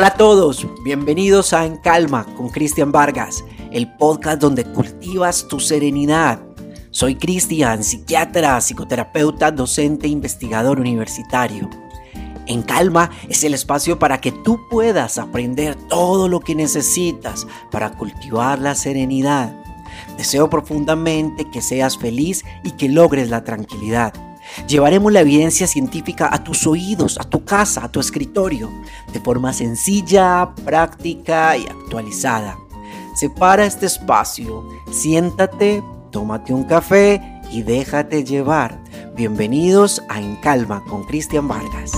Hola a todos, bienvenidos a En Calma con Cristian Vargas, el podcast donde cultivas tu serenidad. Soy Cristian, psiquiatra, psicoterapeuta, docente e investigador universitario. En Calma es el espacio para que tú puedas aprender todo lo que necesitas para cultivar la serenidad. Deseo profundamente que seas feliz y que logres la tranquilidad. Llevaremos la evidencia científica a tus oídos, a tu casa, a tu escritorio, de forma sencilla, práctica y actualizada. Separa este espacio, siéntate, tómate un café y déjate llevar. Bienvenidos a En Calma con Cristian Vargas.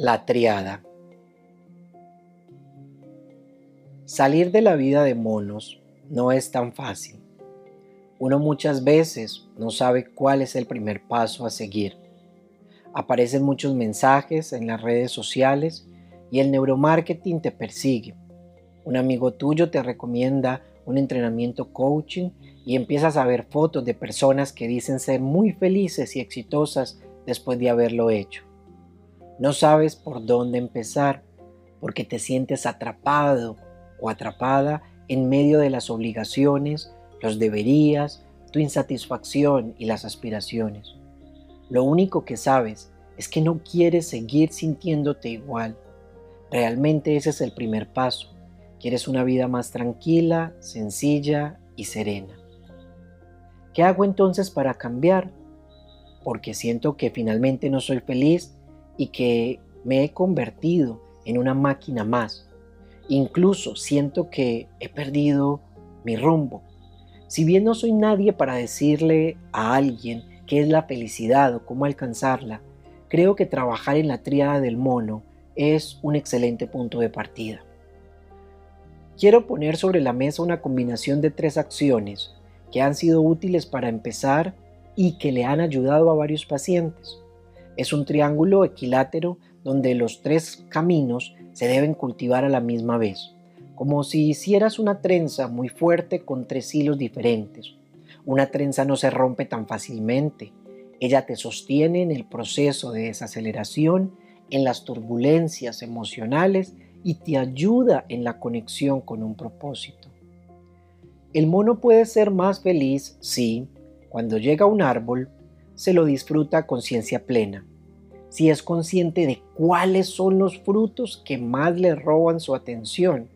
La triada. Salir de la vida de monos no es tan fácil. Uno muchas veces no sabe cuál es el primer paso a seguir. Aparecen muchos mensajes en las redes sociales y el neuromarketing te persigue. Un amigo tuyo te recomienda un entrenamiento coaching y empiezas a ver fotos de personas que dicen ser muy felices y exitosas después de haberlo hecho. No sabes por dónde empezar porque te sientes atrapado o atrapada en medio de las obligaciones, los deberías, tu insatisfacción y las aspiraciones. Lo único que sabes es que no quieres seguir sintiéndote igual. Realmente ese es el primer paso. Quieres una vida más tranquila, sencilla y serena. ¿Qué hago entonces para cambiar? Porque siento que finalmente no soy feliz y que me he convertido en una máquina más. Incluso siento que he perdido mi rumbo. Si bien no soy nadie para decirle a alguien qué es la felicidad o cómo alcanzarla, creo que trabajar en la tríada del mono es un excelente punto de partida. Quiero poner sobre la mesa una combinación de tres acciones que han sido útiles para empezar y que le han ayudado a varios pacientes. Es un triángulo equilátero donde los tres caminos se deben cultivar a la misma vez, como si hicieras una trenza muy fuerte con tres hilos diferentes. Una trenza no se rompe tan fácilmente, ella te sostiene en el proceso de desaceleración, en las turbulencias emocionales y te ayuda en la conexión con un propósito. El mono puede ser más feliz si, cuando llega a un árbol, se lo disfruta con conciencia plena, si es consciente de cuáles son los frutos que más le roban su atención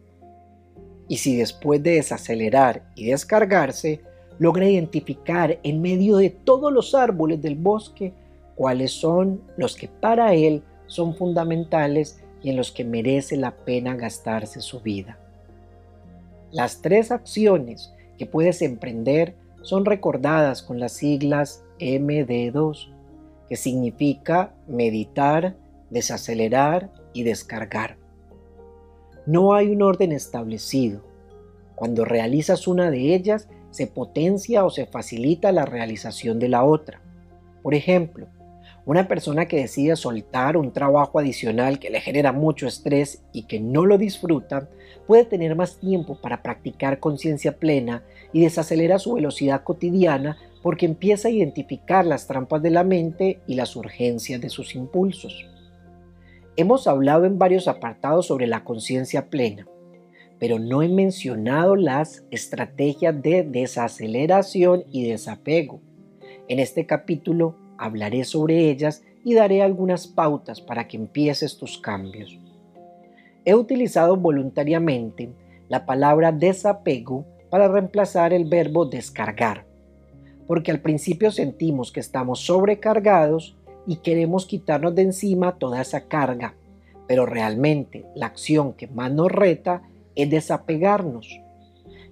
y si después de desacelerar y descargarse, logra identificar en medio de todos los árboles del bosque cuáles son los que para él son fundamentales y en los que merece la pena gastarse su vida. Las tres acciones que puedes emprender son recordadas con las siglas MD2, que significa meditar, desacelerar y descargar. No hay un orden establecido. Cuando realizas una de ellas, se potencia o se facilita la realización de la otra. Por ejemplo, una persona que decide soltar un trabajo adicional que le genera mucho estrés y que no lo disfruta, puede tener más tiempo para practicar conciencia plena y desacelera su velocidad cotidiana porque empieza a identificar las trampas de la mente y las urgencias de sus impulsos. Hemos hablado en varios apartados sobre la conciencia plena, pero no he mencionado las estrategias de desaceleración y desapego. En este capítulo hablaré sobre ellas y daré algunas pautas para que empieces tus cambios. He utilizado voluntariamente la palabra desapego para reemplazar el verbo descargar, porque al principio sentimos que estamos sobrecargados y queremos quitarnos de encima toda esa carga, pero realmente la acción que más nos reta es desapegarnos.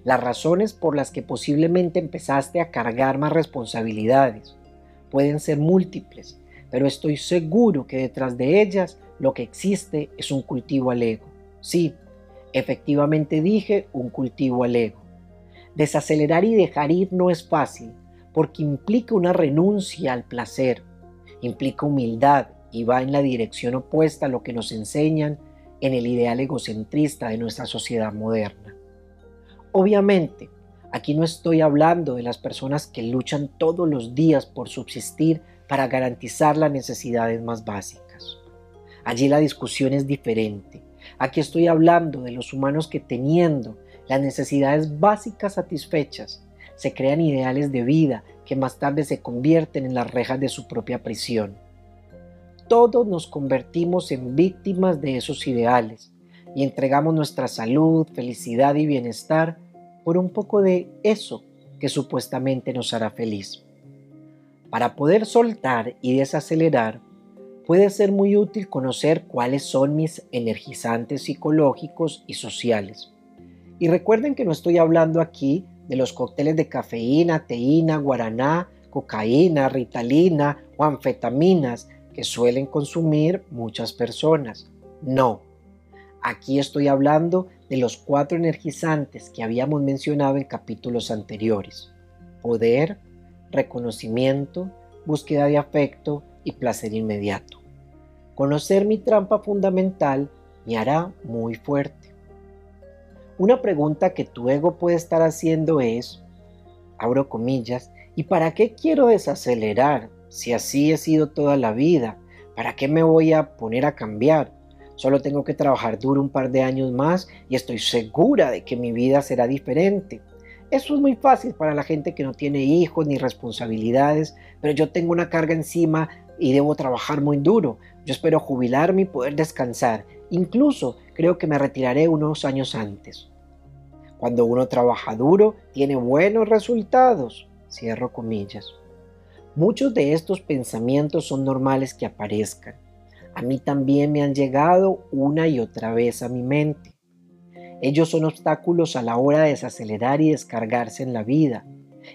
Las razones por las que posiblemente empezaste a cargar más responsabilidades, pueden ser múltiples, pero estoy seguro que detrás de ellas lo que existe es un cultivo al ego. Sí, efectivamente dije un cultivo al ego. Desacelerar y dejar ir no es fácil, porque implica una renuncia al placer, implica humildad y va en la dirección opuesta a lo que nos enseñan en el ideal egocentrista de nuestra sociedad moderna. Obviamente, aquí no estoy hablando de las personas que luchan todos los días por subsistir para garantizar las necesidades más básicas. Allí la discusión es diferente. Aquí estoy hablando de los humanos que teniendo las necesidades básicas satisfechas, se crean ideales de vida que más tarde se convierten en las rejas de su propia prisión. Todos nos convertimos en víctimas de esos ideales y entregamos nuestra salud, felicidad y bienestar por un poco de eso que supuestamente nos hará feliz. Para poder soltar y desacelerar, puede ser muy útil conocer cuáles son mis energizantes psicológicos y sociales. Y recuerden que no estoy hablando aquí de los cócteles de cafeína, teína, guaraná, cocaína, ritalina o anfetaminas que suelen consumir muchas personas. No, aquí estoy hablando de los cuatro energizantes que habíamos mencionado en capítulos anteriores. Poder, reconocimiento, búsqueda de afecto y placer inmediato. Conocer mi trampa fundamental me hará muy fuerte. Una pregunta que tu ego puede estar haciendo es, abro comillas, ¿y para qué quiero desacelerar si así he sido toda la vida? ¿Para qué me voy a poner a cambiar? Solo tengo que trabajar duro un par de años más y estoy segura de que mi vida será diferente. Eso es muy fácil para la gente que no tiene hijos ni responsabilidades, pero yo tengo una carga encima y debo trabajar muy duro. Yo espero jubilarme y poder descansar. Incluso creo que me retiraré unos años antes. Cuando uno trabaja duro, tiene buenos resultados. Cierro comillas. Muchos de estos pensamientos son normales que aparezcan. A mí también me han llegado una y otra vez a mi mente. Ellos son obstáculos a la hora de desacelerar y descargarse en la vida.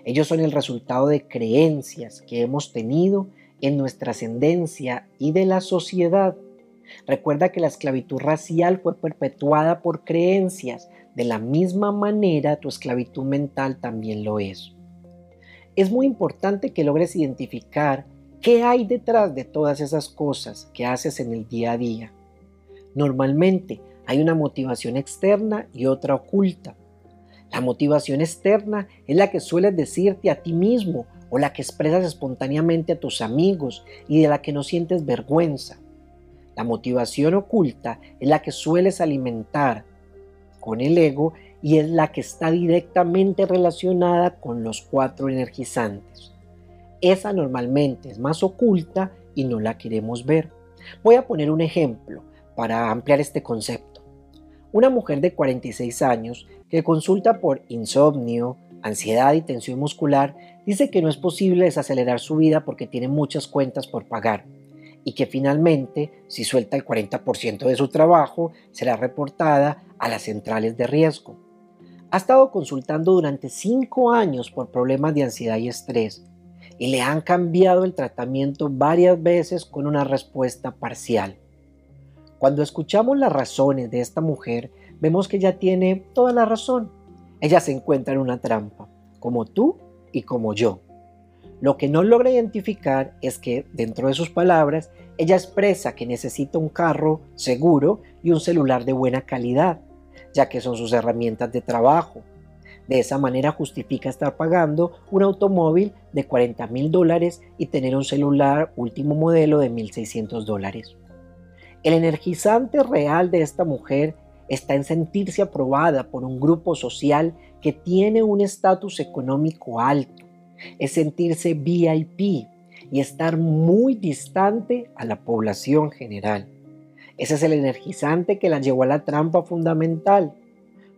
Ellos son el resultado de creencias que hemos tenido en nuestra ascendencia y de la sociedad. Recuerda que la esclavitud racial fue perpetuada por creencias, de la misma manera, tu esclavitud mental también lo es. Es muy importante que logres identificar qué hay detrás de todas esas cosas que haces en el día a día. Normalmente hay una motivación externa y otra oculta. La motivación externa es la que sueles decirte a ti mismo o la que expresas espontáneamente a tus amigos y de la que no sientes vergüenza. La motivación oculta es la que sueles alimentar con el ego y es la que está directamente relacionada con los cuatro energizantes. Esa normalmente es más oculta y no la queremos ver. Voy a poner un ejemplo para ampliar este concepto. Una mujer de 46 años que consulta por insomnio, ansiedad y tensión muscular dice que no es posible desacelerar su vida porque tiene muchas cuentas por pagar y que finalmente, si suelta el 40% de su trabajo, será reportada a las centrales de riesgo. Ha estado consultando durante cinco años por problemas de ansiedad y estrés y le han cambiado el tratamiento varias veces con una respuesta parcial. Cuando escuchamos las razones de esta mujer, vemos que ella tiene toda la razón. Ella se encuentra en una trampa, como tú y como yo. Lo que no logra identificar es que, dentro de sus palabras, ella expresa que necesita un carro seguro y un celular de buena calidad, ya que son sus herramientas de trabajo. De esa manera justifica estar pagando un automóvil de 40 mil dólares y tener un celular último modelo de 1.600 dólares. El energizante real de esta mujer está en sentirse aprobada por un grupo social que tiene un estatus económico alto es sentirse VIP y estar muy distante a la población general. Ese es el energizante que la llevó a la trampa fundamental.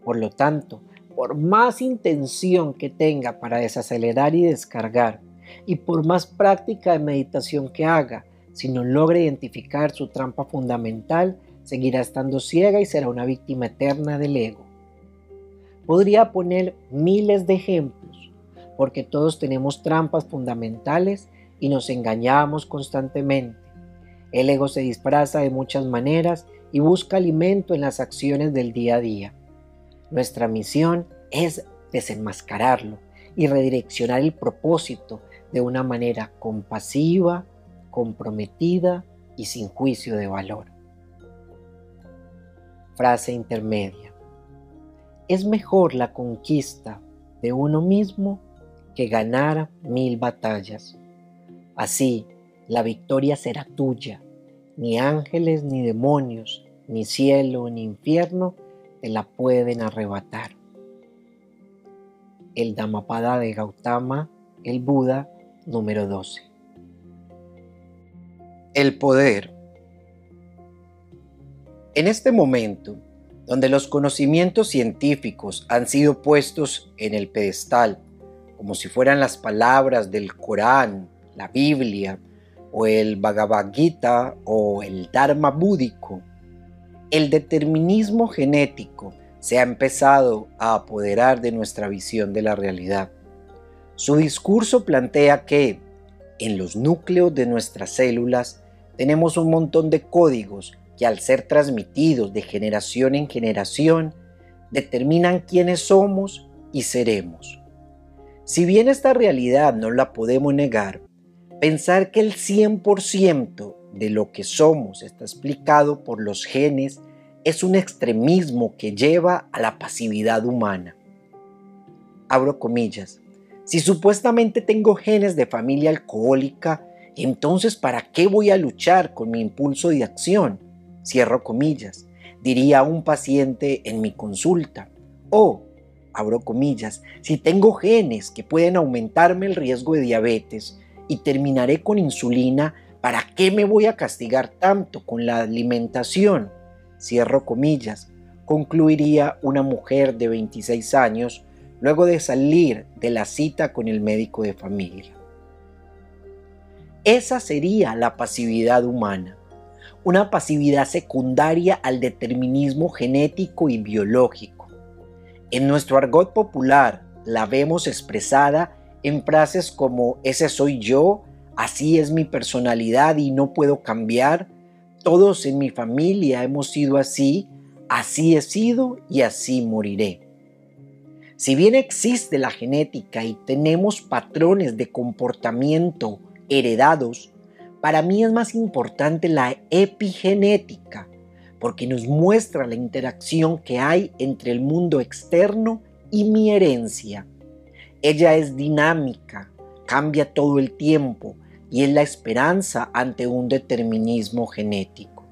Por lo tanto, por más intención que tenga para desacelerar y descargar, y por más práctica de meditación que haga, si no logra identificar su trampa fundamental, seguirá estando ciega y será una víctima eterna del ego. Podría poner miles de ejemplos, porque todos tenemos trampas fundamentales y nos engañamos constantemente. El ego se disfraza de muchas maneras y busca alimento en las acciones del día a día. Nuestra misión es desenmascararlo y redireccionar el propósito de una manera compasiva, comprometida y sin juicio de valor. Frase intermedia. es mejor la conquista de uno mismo que ganar mil batallas. Así, la victoria será tuya. Ni ángeles, ni demonios, ni cielo, ni infierno te la pueden arrebatar. El Dhammapada de Gautama, el Buda, número 12. El poder. En este momento, donde los conocimientos científicos han sido puestos en el pedestal como si fueran las palabras del Corán, la Biblia, o el Bhagavad Gita o el Dharma búdico, el determinismo genético se ha empezado a apoderar de nuestra visión de la realidad. Su discurso plantea que en los núcleos de nuestras células tenemos un montón de códigos que al ser transmitidos de generación en generación determinan quiénes somos y seremos. Si bien esta realidad no la podemos negar, pensar que el 100% de lo que somos está explicado por los genes es un extremismo que lleva a la pasividad humana. Abro comillas. Si supuestamente tengo genes de familia alcohólica, entonces ¿para qué voy a luchar con mi impulso de acción? Cierro comillas. Diría un paciente en mi consulta. O abro comillas, si tengo genes que pueden aumentarme el riesgo de diabetes y terminaré con insulina, ¿para qué me voy a castigar tanto con la alimentación? Cierro comillas, concluiría una mujer de 26 años luego de salir de la cita con el médico de familia. Esa sería la pasividad humana, una pasividad secundaria al determinismo genético y biológico en nuestro argot popular la vemos expresada en frases como ese soy yo, así es mi personalidad y no puedo cambiar, todos en mi familia hemos sido así, así he sido y así moriré. Si bien existe la genética y tenemos patrones de comportamiento heredados, para mí es más importante la epigenética, porque nos muestra la interacción que hay entre el mundo externo y mi herencia. Ella es dinámica, cambia todo el tiempo y es la esperanza ante un determinismo genético.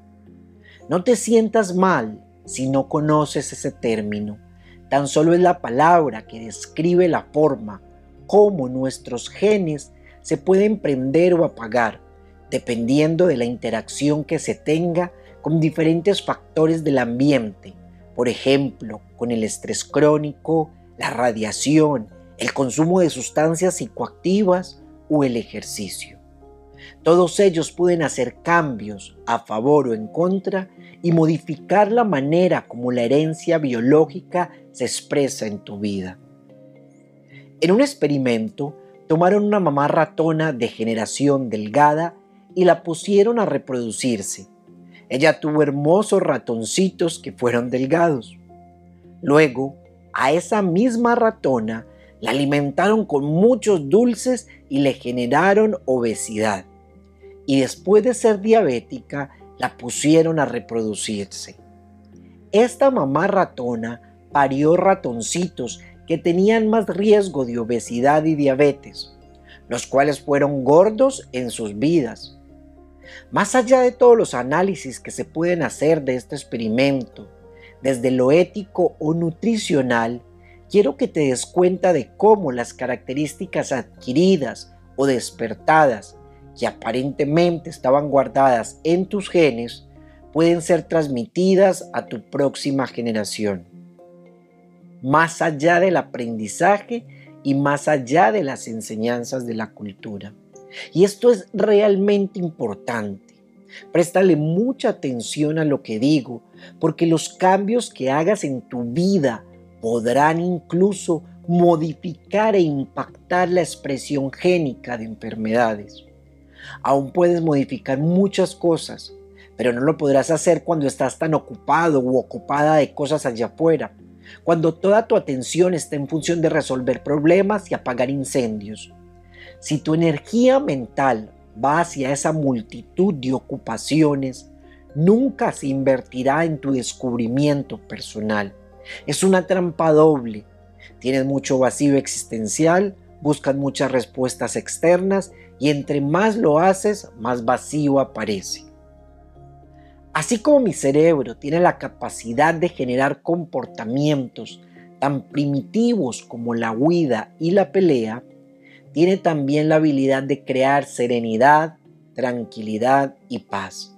No te sientas mal si no conoces ese término. Tan solo es la palabra que describe la forma como nuestros genes se pueden prender o apagar, dependiendo de la interacción que se tenga con diferentes factores del ambiente, por ejemplo, con el estrés crónico, la radiación, el consumo de sustancias psicoactivas o el ejercicio. Todos ellos pueden hacer cambios a favor o en contra y modificar la manera como la herencia biológica se expresa en tu vida. En un experimento, tomaron una mamá ratona de generación delgada y la pusieron a reproducirse ella tuvo hermosos ratoncitos que fueron delgados. Luego, a esa misma ratona la alimentaron con muchos dulces y le generaron obesidad. Y después de ser diabética, la pusieron a reproducirse. Esta mamá ratona parió ratoncitos que tenían más riesgo de obesidad y diabetes, los cuales fueron gordos en sus vidas más allá de todos los análisis que se pueden hacer de este experimento, desde lo ético o nutricional, quiero que te des cuenta de cómo las características adquiridas o despertadas que aparentemente estaban guardadas en tus genes pueden ser transmitidas a tu próxima generación. Más allá del aprendizaje y más allá de las enseñanzas de la cultura. Y esto es realmente importante. Préstale mucha atención a lo que digo, porque los cambios que hagas en tu vida podrán incluso modificar e impactar la expresión génica de enfermedades. Aún puedes modificar muchas cosas, pero no lo podrás hacer cuando estás tan ocupado u ocupada de cosas allá afuera, cuando toda tu atención está en función de resolver problemas y apagar incendios. Si tu energía mental va hacia esa multitud de ocupaciones, nunca se invertirá en tu descubrimiento personal Es una trampa doble. Tienes mucho vacío existencial, buscas muchas respuestas externas y entre más lo haces, más vacío aparece. Así como mi cerebro tiene la capacidad de generar comportamientos tan primitivos como la huida y la pelea, tiene también la habilidad de crear serenidad, tranquilidad y paz.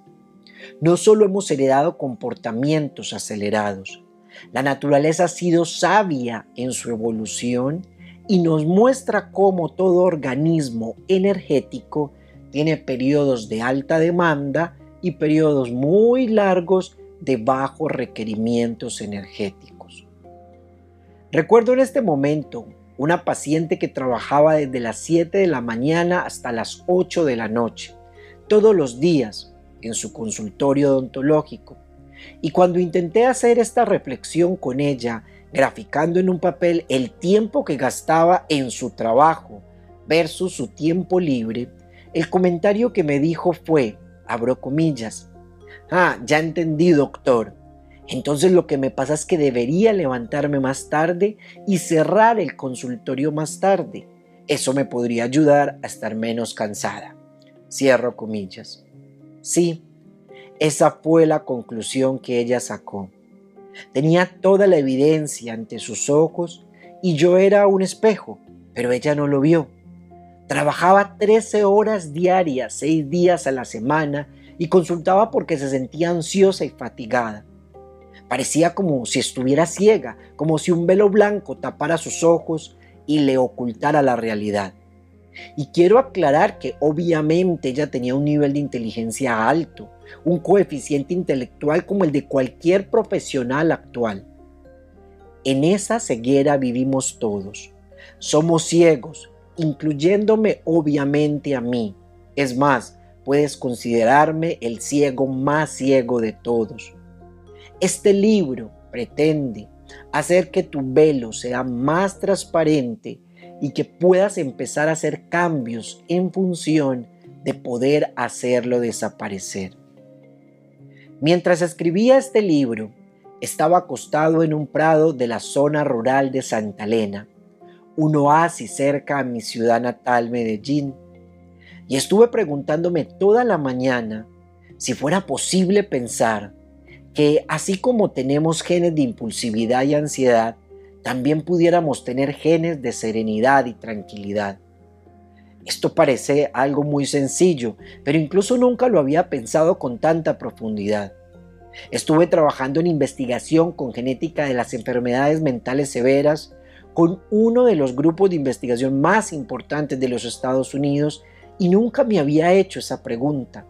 No solo hemos heredado comportamientos acelerados, la naturaleza ha sido sabia en su evolución y nos muestra cómo todo organismo energético tiene periodos de alta demanda y periodos muy largos de bajos requerimientos energéticos. Recuerdo en este momento una paciente que trabajaba desde las 7 de la mañana hasta las 8 de la noche, todos los días, en su consultorio odontológico. Y cuando intenté hacer esta reflexión con ella, graficando en un papel el tiempo que gastaba en su trabajo versus su tiempo libre, el comentario que me dijo fue, abro comillas, ah, ya entendí doctor, entonces lo que me pasa es que debería levantarme más tarde y cerrar el consultorio más tarde. Eso me podría ayudar a estar menos cansada. Cierro comillas. Sí, esa fue la conclusión que ella sacó. Tenía toda la evidencia ante sus ojos y yo era un espejo, pero ella no lo vio. Trabajaba 13 horas diarias, 6 días a la semana y consultaba porque se sentía ansiosa y fatigada. Parecía como si estuviera ciega, como si un velo blanco tapara sus ojos y le ocultara la realidad. Y quiero aclarar que obviamente ella tenía un nivel de inteligencia alto, un coeficiente intelectual como el de cualquier profesional actual. En esa ceguera vivimos todos. Somos ciegos, incluyéndome obviamente a mí. Es más, puedes considerarme el ciego más ciego de todos. Este libro pretende hacer que tu velo sea más transparente y que puedas empezar a hacer cambios en función de poder hacerlo desaparecer. Mientras escribía este libro, estaba acostado en un prado de la zona rural de Santa Elena, un oasis cerca a mi ciudad natal Medellín, y estuve preguntándome toda la mañana si fuera posible pensar que así como tenemos genes de impulsividad y ansiedad, también pudiéramos tener genes de serenidad y tranquilidad. Esto parece algo muy sencillo, pero incluso nunca lo había pensado con tanta profundidad. Estuve trabajando en investigación con genética de las enfermedades mentales severas con uno de los grupos de investigación más importantes de los Estados Unidos y nunca me había hecho esa pregunta.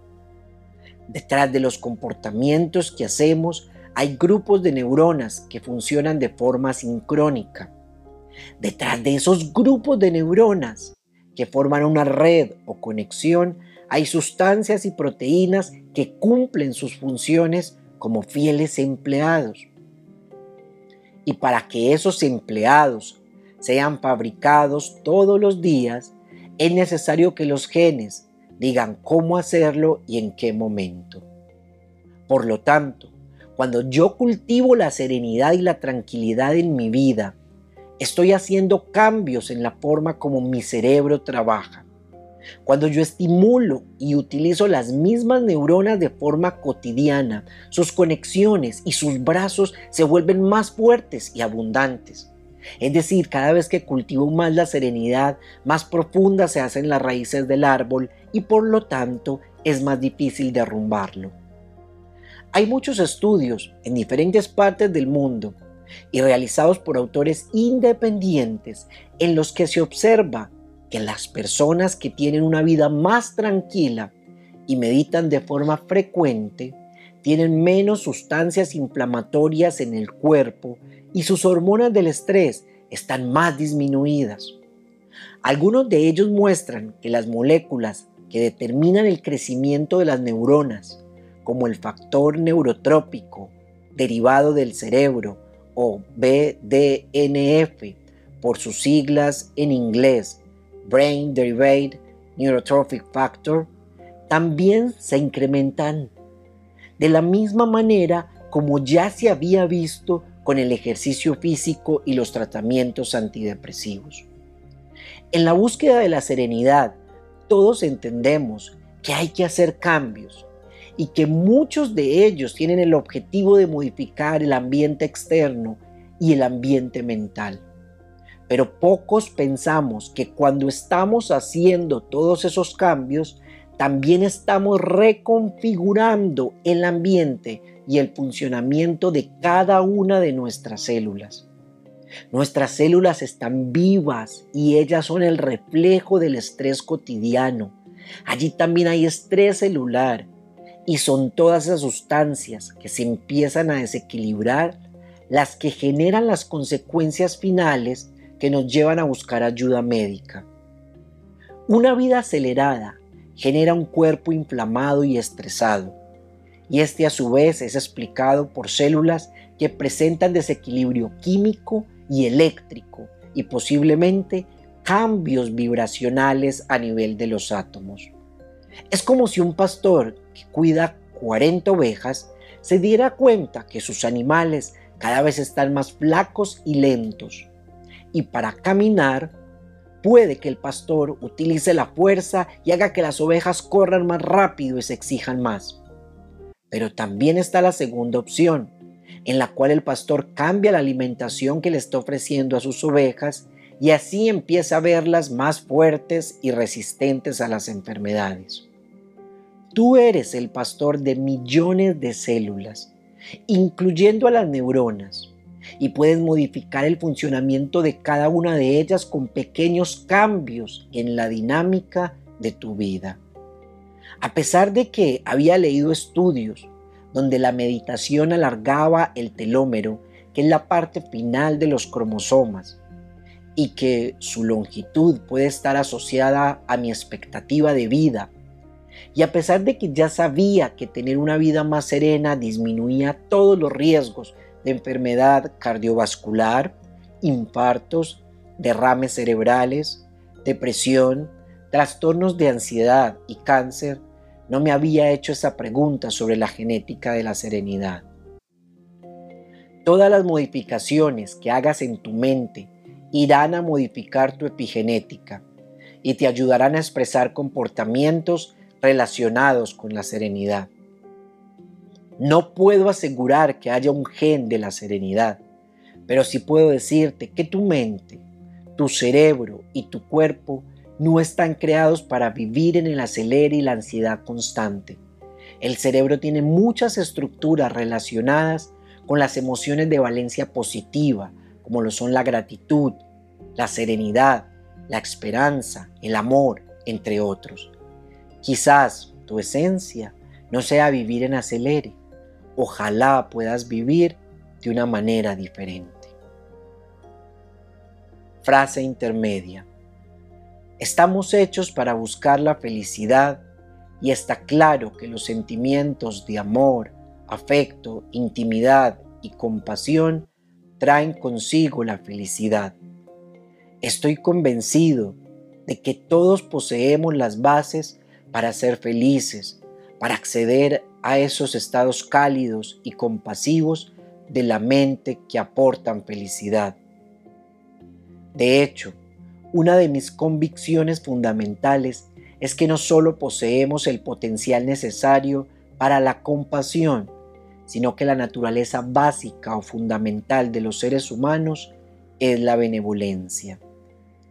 Detrás de los comportamientos que hacemos hay grupos de neuronas que funcionan de forma sincrónica. Detrás de esos grupos de neuronas que forman una red o conexión hay sustancias y proteínas que cumplen sus funciones como fieles empleados. Y para que esos empleados sean fabricados todos los días, es necesario que los genes digan cómo hacerlo y en qué momento. Por lo tanto, cuando yo cultivo la serenidad y la tranquilidad en mi vida, estoy haciendo cambios en la forma como mi cerebro trabaja. Cuando yo estimulo y utilizo las mismas neuronas de forma cotidiana, sus conexiones y sus brazos se vuelven más fuertes y abundantes. Es decir, cada vez que cultivo más la serenidad, más profunda se hacen las raíces del árbol y por lo tanto es más difícil derrumbarlo. Hay muchos estudios en diferentes partes del mundo y realizados por autores independientes en los que se observa que las personas que tienen una vida más tranquila y meditan de forma frecuente tienen menos sustancias inflamatorias en el cuerpo y sus hormonas del estrés están más disminuidas. Algunos de ellos muestran que las moléculas que determinan el crecimiento de las neuronas, como el factor neurotrópico derivado del cerebro o BDNF por sus siglas en inglés, Brain Derived Neurotrophic Factor, también se incrementan. De la misma manera como ya se había visto con el ejercicio físico y los tratamientos antidepresivos. En la búsqueda de la serenidad, todos entendemos que hay que hacer cambios y que muchos de ellos tienen el objetivo de modificar el ambiente externo y el ambiente mental. Pero pocos pensamos que cuando estamos haciendo todos esos cambios, también estamos reconfigurando el ambiente y el funcionamiento de cada una de nuestras células. Nuestras células están vivas y ellas son el reflejo del estrés cotidiano. Allí también hay estrés celular y son todas esas sustancias que se empiezan a desequilibrar las que generan las consecuencias finales que nos llevan a buscar ayuda médica. Una vida acelerada genera un cuerpo inflamado y estresado, y este a su vez es explicado por células que presentan desequilibrio químico y eléctrico y posiblemente cambios vibracionales a nivel de los átomos. Es como si un pastor que cuida 40 ovejas se diera cuenta que sus animales cada vez están más flacos y lentos. Y para caminar, puede que el pastor utilice la fuerza y haga que las ovejas corran más rápido y se exijan más. Pero también está la segunda opción, en la cual el pastor cambia la alimentación que le está ofreciendo a sus ovejas y así empieza a verlas más fuertes y resistentes a las enfermedades. Tú eres el pastor de millones de células incluyendo a las neuronas, y puedes modificar el funcionamiento de cada una de ellas con pequeños cambios en la dinámica de tu vida. A pesar de que había leído estudios donde la meditación alargaba el telómero, que es la parte final de los cromosomas, y que su longitud puede estar asociada a mi expectativa de vida y a pesar de que ya sabía que tener una vida más serena disminuía todos los riesgos de enfermedad cardiovascular, infartos, derrames cerebrales, depresión, trastornos de ansiedad y cáncer, no me había hecho esa pregunta sobre la genética de la serenidad. Todas las modificaciones que hagas en tu mente irán a modificar tu epigenética y te ayudarán a expresar comportamientos relacionados con la serenidad. No puedo asegurar que haya un gen de la serenidad, pero sí puedo decirte que tu mente, tu cerebro y tu cuerpo no están creados para vivir en el acelere y la ansiedad constante. El cerebro tiene muchas estructuras relacionadas con las emociones de valencia positiva, como lo son la gratitud, la serenidad, la esperanza, el amor, entre otros. Quizás tu esencia no sea vivir en acelere. Ojalá puedas vivir de una manera diferente. Frase intermedia. Estamos hechos para buscar la felicidad y está claro que los sentimientos de amor, afecto, intimidad y compasión traen consigo la felicidad. Estoy convencido de que todos poseemos las bases para ser felices, para acceder a esos estados cálidos y compasivos de la mente que aportan felicidad. De hecho, una de mis convicciones fundamentales es que no solo poseemos el potencial necesario para la compasión, sino que la naturaleza básica o fundamental de los seres humanos es la benevolencia.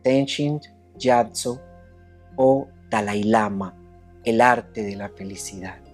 Tenshin Gyatso o Dalai Lama el arte de la felicidad.